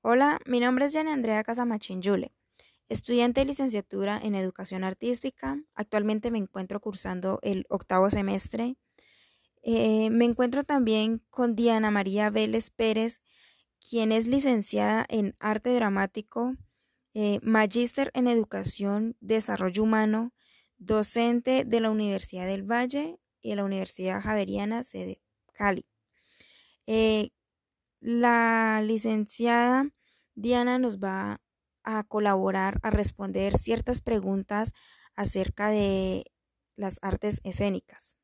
Hola, mi nombre es Jenny Andrea Casamachín Yule, estudiante de licenciatura en Educación Artística. Actualmente me encuentro cursando el octavo semestre. Eh, me encuentro también con Diana María Vélez Pérez, quien es licenciada en Arte Dramático, eh, magíster en Educación, Desarrollo Humano, docente de la Universidad del Valle y de la Universidad Javeriana, sede Cali. Eh, la licenciada Diana nos va a colaborar a responder ciertas preguntas acerca de las artes escénicas.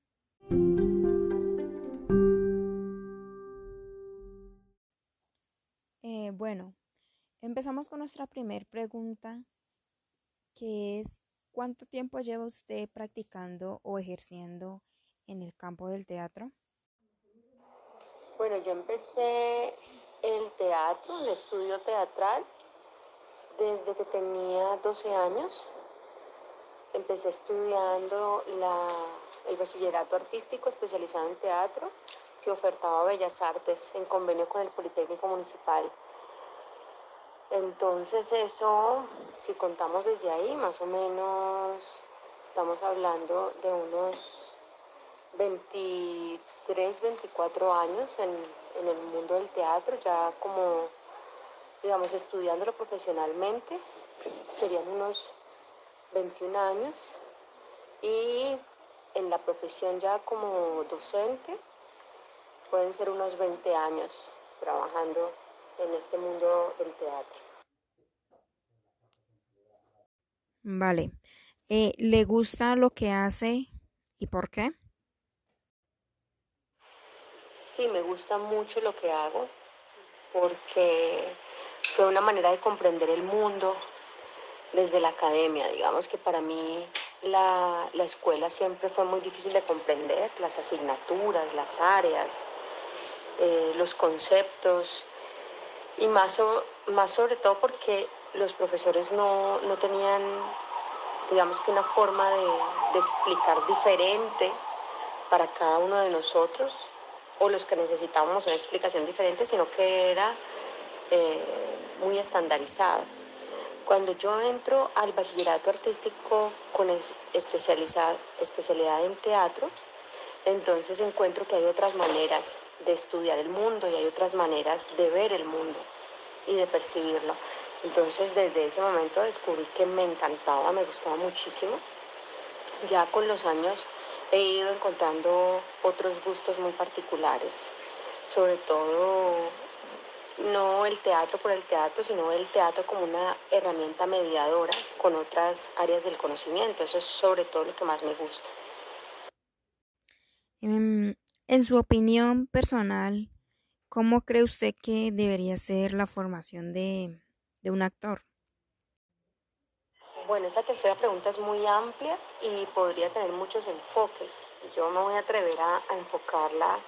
Eh, bueno, empezamos con nuestra primera pregunta, que es ¿cuánto tiempo lleva usted practicando o ejerciendo en el campo del teatro? Bueno, yo empecé el teatro, el estudio teatral, desde que tenía 12 años. Empecé estudiando el bachillerato artístico especializado en teatro que ofertaba Bellas Artes en convenio con el Politécnico Municipal. Entonces eso, si contamos desde ahí, más o menos estamos hablando de unos 23, 24 años en, en el mundo del teatro, ya como, digamos, estudiándolo profesionalmente, serían unos 21 años. Y en la profesión ya como docente, pueden ser unos 20 años trabajando en este mundo del teatro. Vale. Eh, ¿Le gusta lo que hace y por qué? Sí, me gusta mucho lo que hago porque fue una manera de comprender el mundo desde la academia. Digamos que para mí la, escuela siempre fue muy difícil de comprender, las asignaturas, las áreas, eh, los conceptos y más, más sobre todo porque los profesores no, tenían, digamos que una forma de, de explicar diferente para cada uno de nosotros o los que necesitábamos una explicación diferente, sino que era eh, muy estandarizado. Cuando yo entro al bachillerato artístico con especialidad en teatro, entonces encuentro que hay otras maneras de estudiar el mundo y hay otras maneras de ver el mundo y de percibirlo. Entonces desde ese momento descubrí que me encantaba, me gustaba muchísimo. Ya con los años he ido encontrando otros gustos muy particulares, sobre todo no el teatro por el teatro, sino el teatro como una herramienta mediadora con otras áreas del conocimiento. Eso es sobre todo lo que más me gusta. En, en su opinión personal, ¿cómo cree usted que debería ser la formación de un actor? Bueno, esa tercera pregunta es muy amplia y podría tener muchos enfoques. Yo me voy a atrever a, enfocarla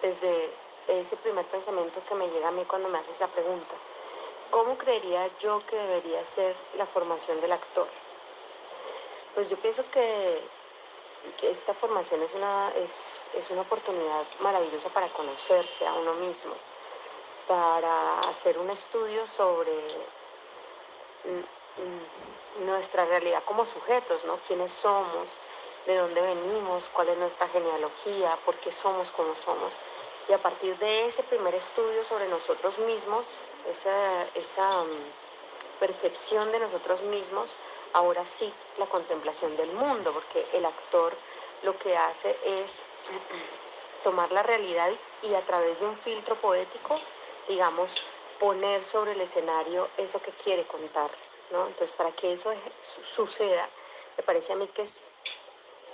desde ese primer pensamiento que me llega a mí cuando me hace esa pregunta. ¿Cómo creería yo que debería ser la formación del actor? Pues yo pienso que, esta formación es una, es, es una oportunidad maravillosa para conocerse a uno mismo, para hacer un estudio sobre nuestra realidad como sujetos, ¿no? ¿Quiénes somos? ¿De dónde venimos? ¿Cuál es nuestra genealogía? ¿Por qué somos como somos? Y a partir de ese primer estudio sobre nosotros mismos, esa, esa mm, percepción de nosotros mismos, ahora sí la contemplación del mundo, porque el actor lo que hace es tomar la realidad y a través de un filtro poético, digamos, poner sobre el escenario eso que quiere contar. Entonces, para que eso suceda, me parece a mí que es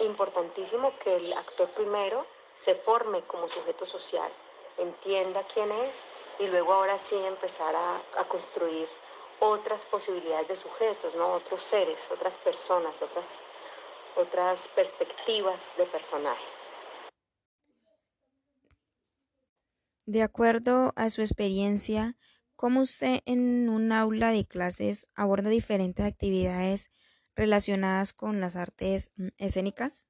importantísimo que el actor primero se forme como sujeto social, entienda quién es y luego ahora sí empezar a, construir otras posibilidades de sujetos, otros seres, otras personas, otras, otras perspectivas de personaje. De acuerdo a su experiencia, ¿Cómo usted en un aula de clases aborda diferentes actividades relacionadas con las artes mm, escénicas?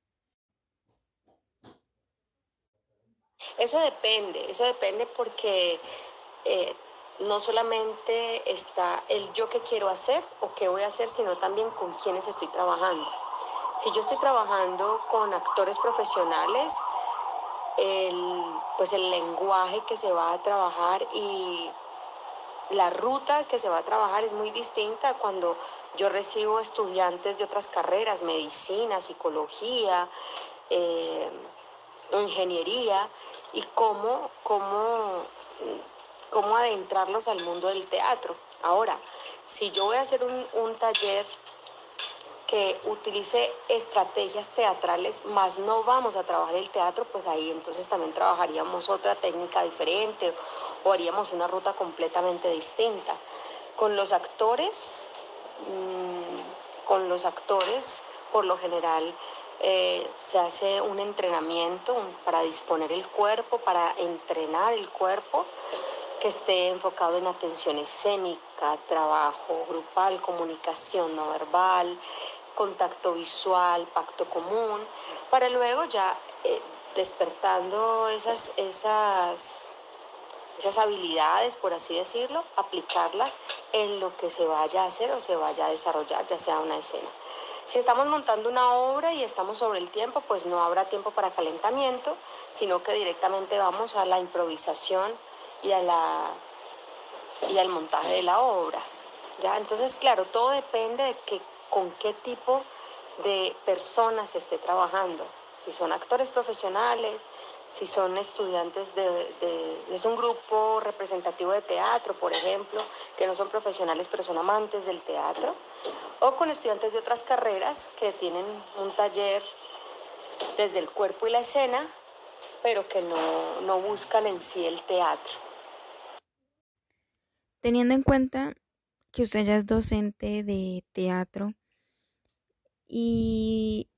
Eso depende, eso depende porque eh, no solamente está el yo que quiero hacer o qué voy a hacer, sino también con quiénes estoy trabajando. Si yo estoy trabajando con actores profesionales, pues el lenguaje que se va a trabajar y la ruta que se va a trabajar es muy distinta cuando yo recibo estudiantes de otras carreras, medicina, psicología, eh, ingeniería, y cómo, cómo, cómo adentrarlos al mundo del teatro. Ahora, si yo voy a hacer un, un taller que utilice estrategias teatrales, más no vamos a trabajar el teatro, pues ahí entonces también trabajaríamos otra técnica diferente o haríamos una ruta completamente distinta. Con los actores, mm, con los actores, por lo general, eh, se hace un entrenamiento para disponer el cuerpo, para entrenar el cuerpo que esté enfocado en atención escénica, trabajo grupal, comunicación no verbal, contacto visual, pacto común, para luego ya eh, despertando esas, esas, esas habilidades, por así decirlo, aplicarlas en lo que se vaya a hacer o se vaya a desarrollar, ya sea una escena. Si estamos montando una obra y estamos sobre el tiempo, pues no habrá tiempo para calentamiento, sino que directamente vamos a la improvisación y, a la, y al montaje de la obra. ¿ya? Entonces, claro, todo depende de que con qué tipo de personas esté trabajando. Si son actores profesionales, si son estudiantes de, es un grupo representativo de teatro, por ejemplo, que no son profesionales pero son amantes del teatro, o con estudiantes de otras carreras que tienen un taller desde el cuerpo y la escena, pero que no, no buscan en sí el teatro. Teniendo en cuenta que usted ya es docente de teatro y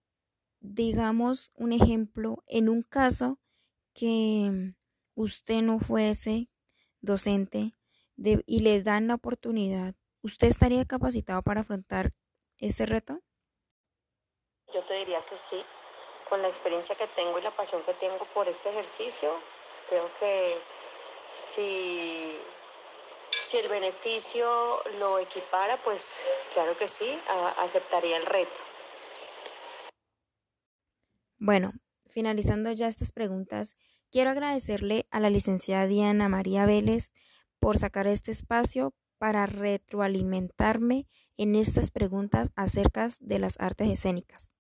digamos un ejemplo, en un caso que usted no fuese docente y le dan la oportunidad, ¿usted estaría capacitado para afrontar ese reto? Yo te diría que sí, con la experiencia que tengo y la pasión que tengo por este ejercicio, creo que si si el beneficio lo equipara, pues claro que sí, aceptaría el reto. Bueno, finalizando ya estas preguntas, quiero agradecerle a la licenciada Diana María Vélez por sacar este espacio para retroalimentarme en estas preguntas acerca de las artes escénicas.